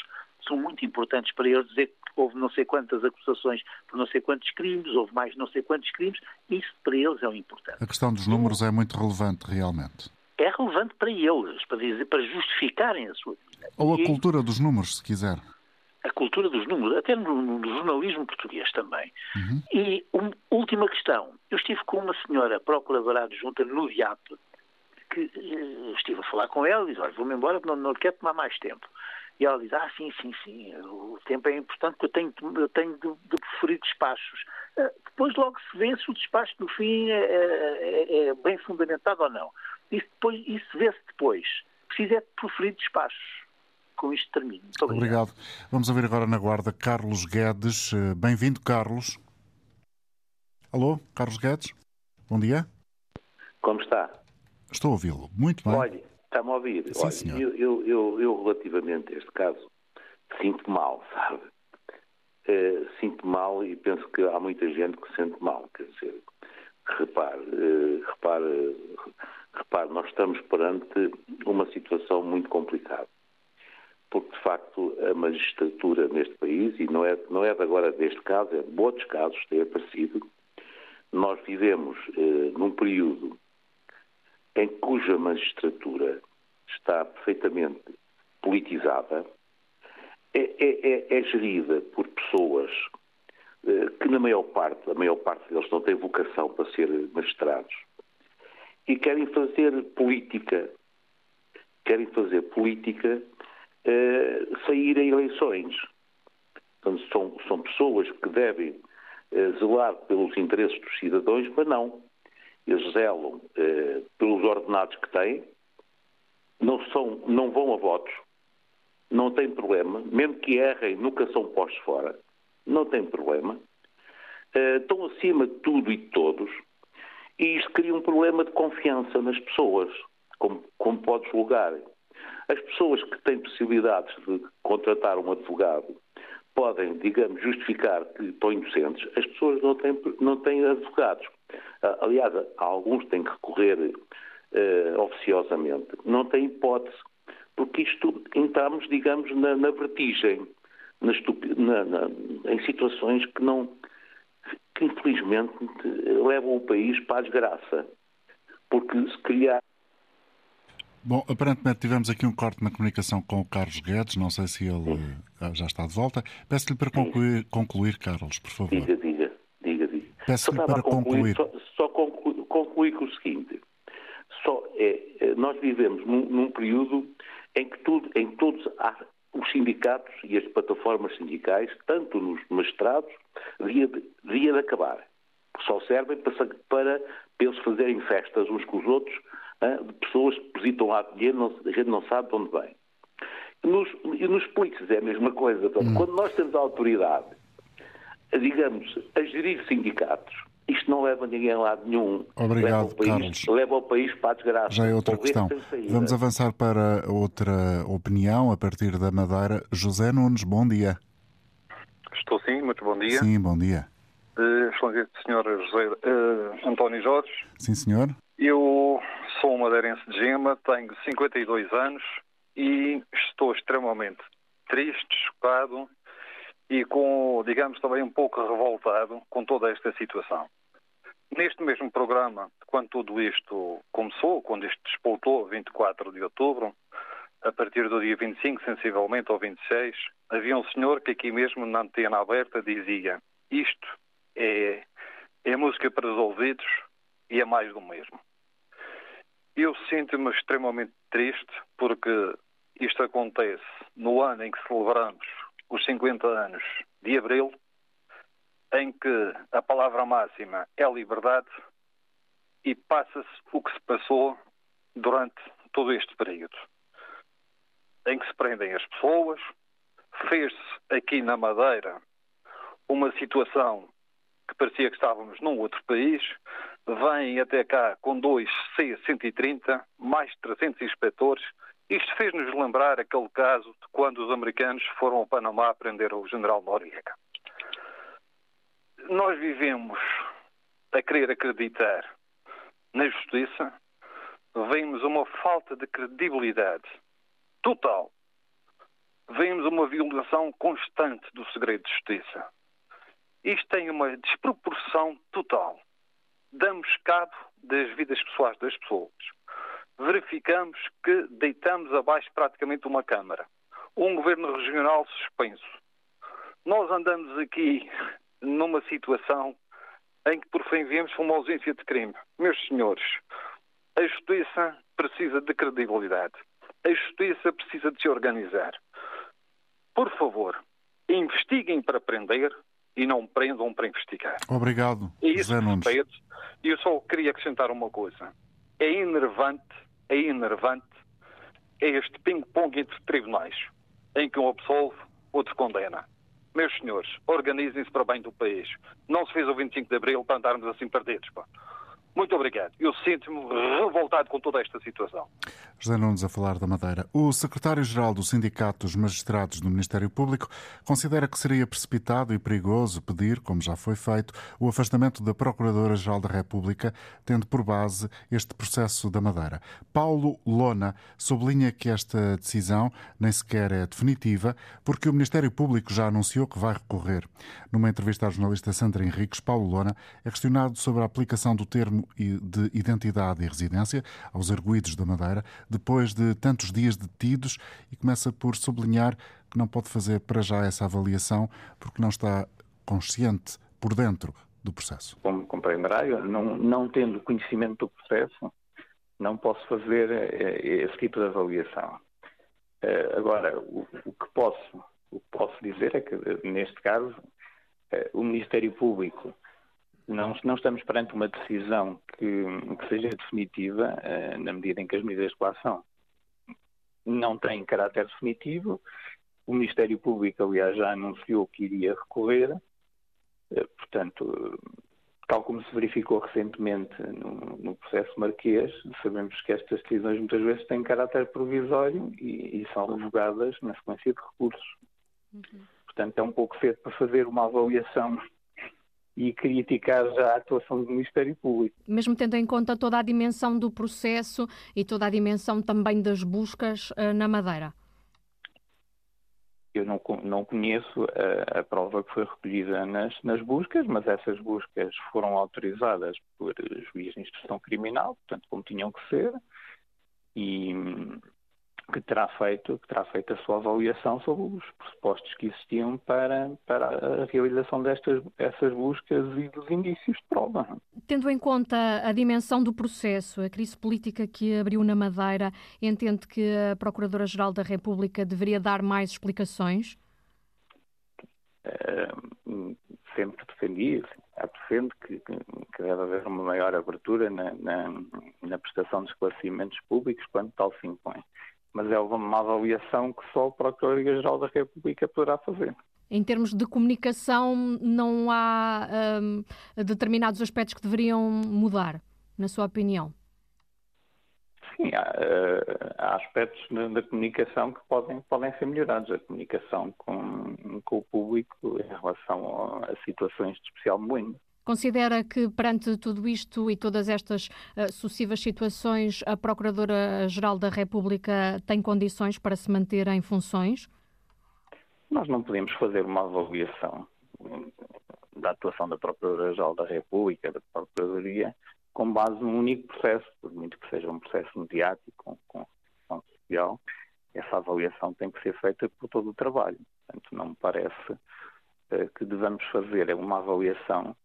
São muito importantes para eles dizer que houve não sei quantas acusações por não sei quantos crimes, houve mais não sei quantos crimes. Isso para eles é o importante A questão dos números é muito relevante, realmente. É relevante para eles, para, dizer, para justificarem a sua vida. Ou a cultura dos números, se quiser. a cultura dos números, até no, no jornalismo português também. E uma última questão. Eu estive com uma senhora procuradora adjunta no DIAP, que eh, estive a falar com ela e disse, olha, vou-me embora porque não, não quero tomar mais tempo. E ela diz, ah, sim, sim, sim, o tempo é importante porque eu tenho, eu tenho de, de preferir despachos. Eh, Depois logo se vê se o despacho no fim é, é- é bem fundamentado ou não. Isso, depois, isso vê-se depois. Precisa é de preferir despachos. Com isto termino. Muito obrigado. Obrigado. Vamos ouvir agora na guarda Carlos Guedes. Eh, Bem-vindo, Carlos. Alô, Carlos Guedes? Bom dia. Como está? Estou a ouvi-lo. Muito bem. Olha, está-me a ouvir. Sim, Olha, senhor. eu, eu, eu, eu, relativamente a este caso, sinto mal, sabe? Eh, sinto mal e penso que há muita gente que se sente mal. Quer dizer, repare, eh, repare, Repare, nós estamos perante uma situação muito complicada. Porque, de facto, a magistratura neste país, e não é, não é agora deste caso, é de outros casos tem aparecido, nós vivemos eh, num período em cuja magistratura está perfeitamente politizada, é, é, é, é gerida por pessoas eh, que na maior parte, a maior parte deles não tem vocação para ser magistrados e querem fazer política, querem fazer política, eh, sair a eleições. Portanto, são, são pessoas que devem eh, zelar pelos interesses dos cidadãos, mas não. Eles zelam eh, pelos ordenados que têm, não, são, não vão a votos, não tem problema, mesmo que errem, nunca são postos fora, não tem problema. Uh, estão acima de tudo e de todos, e isto cria um problema de confiança nas pessoas, como, como pode julgar. As pessoas que têm possibilidades de contratar um advogado podem, digamos, justificar que estão inocentes. As pessoas não têm, não têm advogados. Uh, aliás, alguns têm que recorrer uh, oficiosamente. Não têm hipótese, porque isto entramos, digamos, na, na vertigem, na, na, em situações que não que infelizmente levam o país para a desgraça. Porque se criar Bom, aparentemente tivemos aqui um corte na comunicação com o Carlos Guedes, não sei se ele uh, já está de volta. Peço-lhe para concluir, concluir, Carlos, por favor. Diga, diga, diga, diga. Peço-lhe para concluir. concluir. Só, só concluir, concluir com o seguinte: só é, é, nós vivemos num, num, período em que tudo, em todos há, os sindicatos e as plataformas sindicais, tanto nos magistrados, devia de, devia de acabar. Só servem para, para, eles fazerem festas uns com os outros, hein, de pessoas que depositam lá dinheiro, não, a gente não sabe de onde vem. Nos, e nos políticos é a mesma coisa. Hum. Quando nós temos a autoridade, digamos, a gerir sindicatos, isto não leva ninguém a lado nenhum. Obrigado, leva país, Carlos. Leva o país para a desgraça. Já é outra questão. Vamos avançar para outra opinião a partir da Madeira. José Nunes, bom dia. Estou sim, muito bom dia. Sim, bom dia. Uh, senhor José uh, António Jorge. Sim, senhor. Eu sou madeirense de Gema, tenho 52 anos e estou extremamente triste, chocado e com, digamos, também um pouco revoltado com toda esta situação. Neste mesmo programa, quando tudo isto começou, quando isto despoltou, 24 de outubro, a partir do dia 25, sensivelmente, ou 26, havia um senhor que aqui mesmo na antena aberta dizia isto é, é música para os ouvidos e é mais do mesmo. Eu sinto-me extremamente triste porque isto acontece no ano em que celebramos os 50 anos de Abril, em que a palavra máxima é liberdade e passa-se o que se passou durante todo este período, em que se prendem as pessoas, fez-se aqui na Madeira uma situação que parecia que estávamos num outro país, vêm até cá com dois C-130, mais 300 inspectores, isto fez-nos lembrar aquele caso de quando os americanos foram ao Panamá prender o general Noriega. Nós vivemos a querer acreditar na justiça, vemos uma falta de credibilidade total, vemos uma violação constante do segredo de justiça. Isto tem uma desproporção total. Damos cabo das vidas pessoais das pessoas verificamos que deitamos abaixo praticamente uma Câmara. Um governo regional suspenso. Nós andamos aqui numa situação em que, por fim, viemos para uma ausência de crime. Meus senhores, a justiça precisa de credibilidade. A justiça precisa de se organizar. Por favor, investiguem para prender e não prendam para investigar. Obrigado, José Nunes. E eu só queria acrescentar uma coisa. É enervante é enervante é este ping-pong entre tribunais, em que um absolve, outro condena. Meus senhores, organizem-se para bem do país. Não se fez o 25 de Abril para andarmos assim perdidos. Pá. Muito obrigado. Eu sinto-me revoltado com toda esta situação. José Nunes a falar da Madeira. O secretário-geral do Sindicato dos Magistrados do Ministério Público considera que seria precipitado e perigoso pedir, como já foi feito, o afastamento da Procuradora-Geral da República, tendo por base este processo da Madeira. Paulo Lona sublinha que esta decisão nem sequer é definitiva, porque o Ministério Público já anunciou que vai recorrer. Numa entrevista à jornalista Sandra Henriques, Paulo Lona é questionado sobre a aplicação do termo de identidade e residência aos arguídos da Madeira, depois de tantos dias detidos, e começa por sublinhar que não pode fazer para já essa avaliação porque não está consciente por dentro do processo. Como compreenderá, não, não tendo conhecimento do processo, não posso fazer eh, esse tipo de avaliação. Eh, agora, o, o, que posso, o que posso dizer é que, neste caso, eh, o Ministério Público não, não estamos perante uma decisão que, que seja definitiva, uh, na medida em que as medidas de coação não têm caráter definitivo. O Ministério Público, aliás, já anunciou que iria recorrer. Uh, portanto, tal como se verificou recentemente no, no, processo marquês, sabemos que estas decisões muitas vezes têm caráter provisório e, e são revogadas na sequência de recursos. Uhum. Portanto, é um pouco cedo para fazer uma avaliação e criticar já a atuação do Ministério Público. Mesmo tendo em conta toda a dimensão do processo e toda a dimensão também das buscas uh, na Madeira? Eu não, não conheço a, a, prova que foi recolhida nas, nas buscas, mas essas buscas foram autorizadas por juiz de instrução criminal, portanto, como tinham que ser, e, que terá feito, que terá feito a sua avaliação sobre os pressupostos que existiam para, para a realização destas essas buscas e dos indícios de prova. Tendo em conta a dimensão do processo, a crise política que abriu na Madeira, entende que a Procuradora-Geral da República deveria dar mais explicações? Uh, sempre defendi, defendo que, que, deve haver uma maior abertura na, na, na prestação de esclarecimentos públicos quando tal se impõe mas é uma avaliação que só a Procuradoria-Geral da República poderá fazer. Em termos de comunicação, não há um, determinados aspectos que deveriam mudar, na sua opinião? Sim, há, eh, há aspectos da comunicação que podem, podem ser melhorados. A comunicação com, com o público em relação a, a situações de especial momento. Considera que, perante tudo isto e todas estas uh, sucessivas situações, a Procuradora-Geral da República tem condições para se manter em funções? Nós não podemos fazer uma avaliação da atuação da Procuradora-Geral da República, da Procuradoria, com base num único processo, por muito que seja um processo mediático, com, com social, essa avaliação tem que ser feita por todo o trabalho. Portanto, não me parece uh, que devamos fazer uma avaliação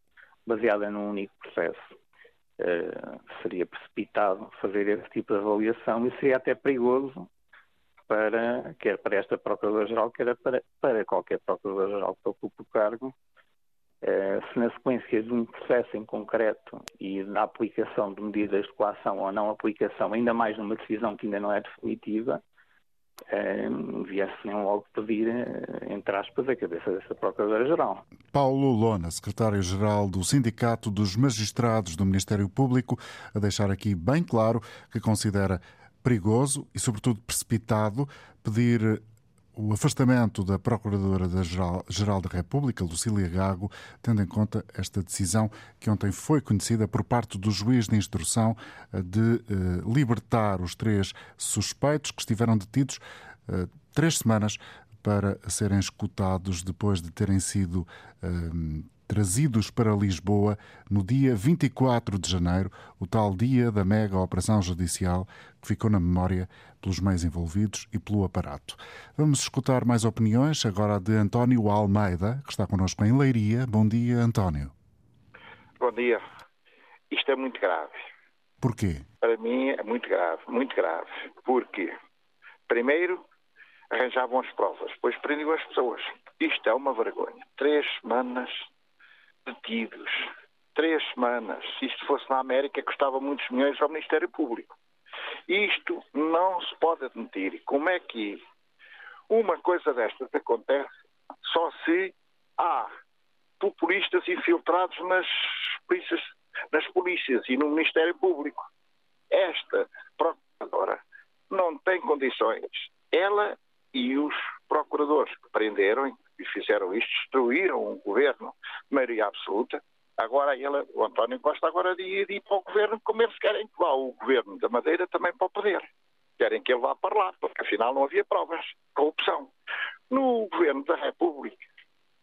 baseada num único processo. Uh, seria precipitado fazer esse tipo de avaliação e seria até perigoso para, quer para esta Procuradora-Geral, quer para, para qualquer Procurador-Geral que ocupe o cargo, uh, se na sequência de um processo em concreto e na aplicação de medidas de coação ou não aplicação, ainda mais numa decisão que ainda não é definitiva, viessem logo pedir, eh, entre aspas, a cabeça dessa Procuradora-Geral. Paulo Lona, secretário-geral do Sindicato dos Magistrados do Ministério Público, a deixar aqui bem claro que considera perigoso e, sobretudo, precipitado pedir o afastamento da Procuradora-Geral da República, Lucília Gago, tendo em conta esta decisão que ontem foi conhecida por parte do juiz de instrução eh, de eh, libertar os três suspeitos que estiveram detidos eh, três semanas para serem escutados depois de terem sido trazidos para Lisboa no dia 24 de janeiro, o tal dia da mega operação judicial que ficou na memória pelos meios envolvidos e pelo aparato. Vamos escutar mais opiniões agora de António Almeida, que está connosco em Leiria. Bom dia, António. Bom dia. Isto é muito grave. Porquê? Para mim é muito grave, muito grave. Porque, primeiro, arranjavam as provas, depois prendiam as pessoas. Isto é uma vergonha. Três semanas detidos. Três semanas. Se isto fosse na América, custava muitos milhões ao Ministério Público. Isto não se pode admitir. Como é que uma coisa destas acontece só se há populistas infiltrados nas polícias nas polícias e no Ministério Público. Esta procuradora não tem condições. Ela e os procuradores que prenderam e fizeram isto, destruíram o governo, maioria absoluta. Agora ela, o António Costa agora de, de ir para o governo como eles querem que vá o governo da Madeira também para o poder. Querem que ele vá para lá, porque afinal não havia provas. Corrupção. No governo da República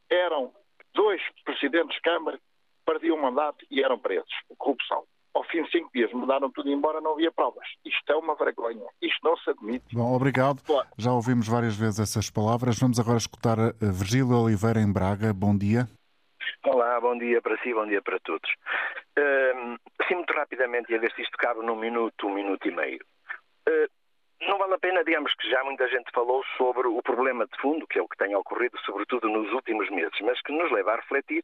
eram dois presidentes de Câmara, perdiam o mandato e eram presos. Corrupção ao fim de cinco dias mudaram tudo embora, não havia provas. Isto é uma vergonha. Isto não se admite. Bom, obrigado. Já ouvimos várias vezes essas palavras. Vamos agora escutar a Virgílio Oliveira em Braga. Bom dia. Olá, bom dia para si, bom dia para todos. Uh, sim, muito rapidamente, e a ver se isto cabe num minuto, um minuto e meio. Uh, não vale a pena, digamos que já muita gente falou sobre o problema de fundo, que é o que tem ocorrido, sobretudo nos últimos meses, mas que nos leva a refletir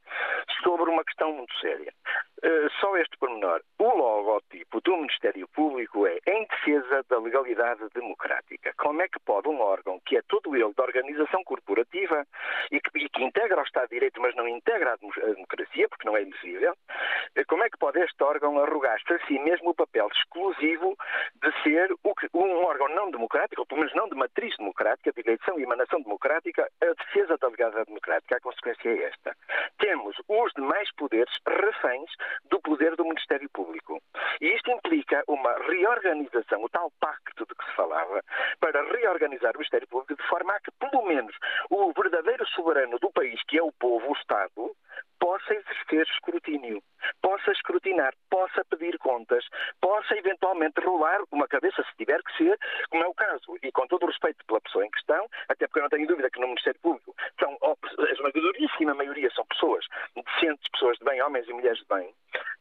sobre uma questão muito séria. Uh, só este pormenor. O logotipo do Ministério Público é em defesa da legalidade democrática. Como é que pode um órgão que é todo ele da organização corporativa e que, e que integra o Estado de Direito, mas não integra a democracia, porque não é elegível, uh, como é que pode este órgão arrogar-se a si mesmo o papel exclusivo de ser que, um órgão não democrática, ou pelo menos não de matriz democrática, de eleição e emanação democrática, a defesa da legalidade democrática. A consequência é esta. Temos os demais poderes reféns do poder do Ministério Público. E isto implica uma reorganização, o tal pacto de que se falava, para reorganizar o Ministério Público de forma a que, pelo menos, o verdadeiro soberano do país, que é o povo, o Estado, possa exercer escrutínio, possa escrutinar, possa pedir contas, possa eventualmente rolar uma cabeça, se tiver que ser, como é o caso, e com todo o respeito pela pessoa em questão, até porque eu não tenho dúvida que no Ministério Público são, a esmagadouríssima maioria são pessoas decentes, pessoas de bem, homens e mulheres de bem,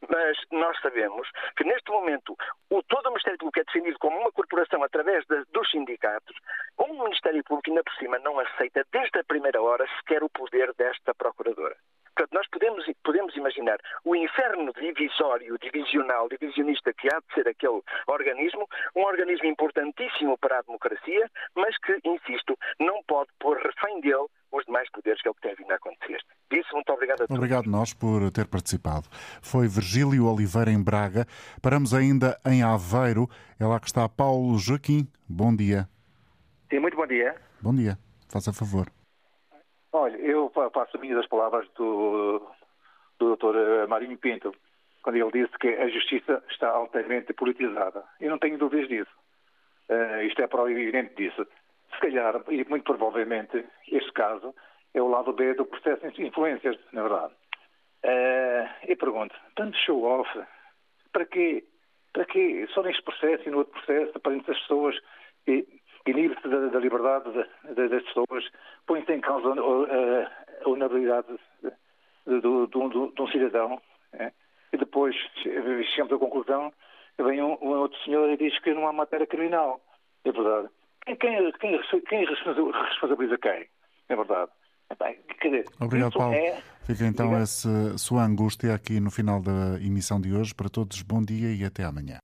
mas nós sabemos que neste momento o, todo o Ministério Público é defendido como uma corporação através de, dos sindicatos, o Ministério Público ainda por cima não aceita desde a primeira hora sequer o poder desta Procuradora. Portanto, nós podemos, podemos imaginar o inferno divisório, divisional, divisionista que há de ser aquele organismo, um organismo importantíssimo para a democracia, mas que, insisto, não pode pôr refém dele os demais poderes, que é o que tem vindo a acontecer. Disso, muito obrigado a todos. Obrigado nós por ter participado. Foi Virgílio Oliveira em Braga. Paramos ainda em Aveiro. É lá que está Paulo Joaquim. Bom dia. Sim, muito bom dia. Bom dia. Faça favor. Olha, eu passo a minha das palavras do, do Dr. Eh, Marinho Pinto, quando ele disse que a justiça está altamente politizada. Eu não tenho dúvidas disso. Uh, isto é proevidente disso. Se calhar, e muito provavelmente, este caso é o lado B do processo de influências, na verdade. Uh, e pergunto, tanto show-off, para quê? Para quê? Só neste processo e no outro processo, para as pessoas e inibe-se da, da, liberdade das pessoas, põe-se em causa a, a honorabilidade de, de, de, de, um cidadão. É? E depois chegamos à conclusão, vem um, um, outro senhor e diz que não há matéria criminal. É verdade. Quem, quem, quem, quem responsabiliza quem? É verdade. Dizer, Obrigado, Paulo. É... Fica então essa sua angústia aqui no final da emissão de hoje. Para todos, bom dia e até amanhã.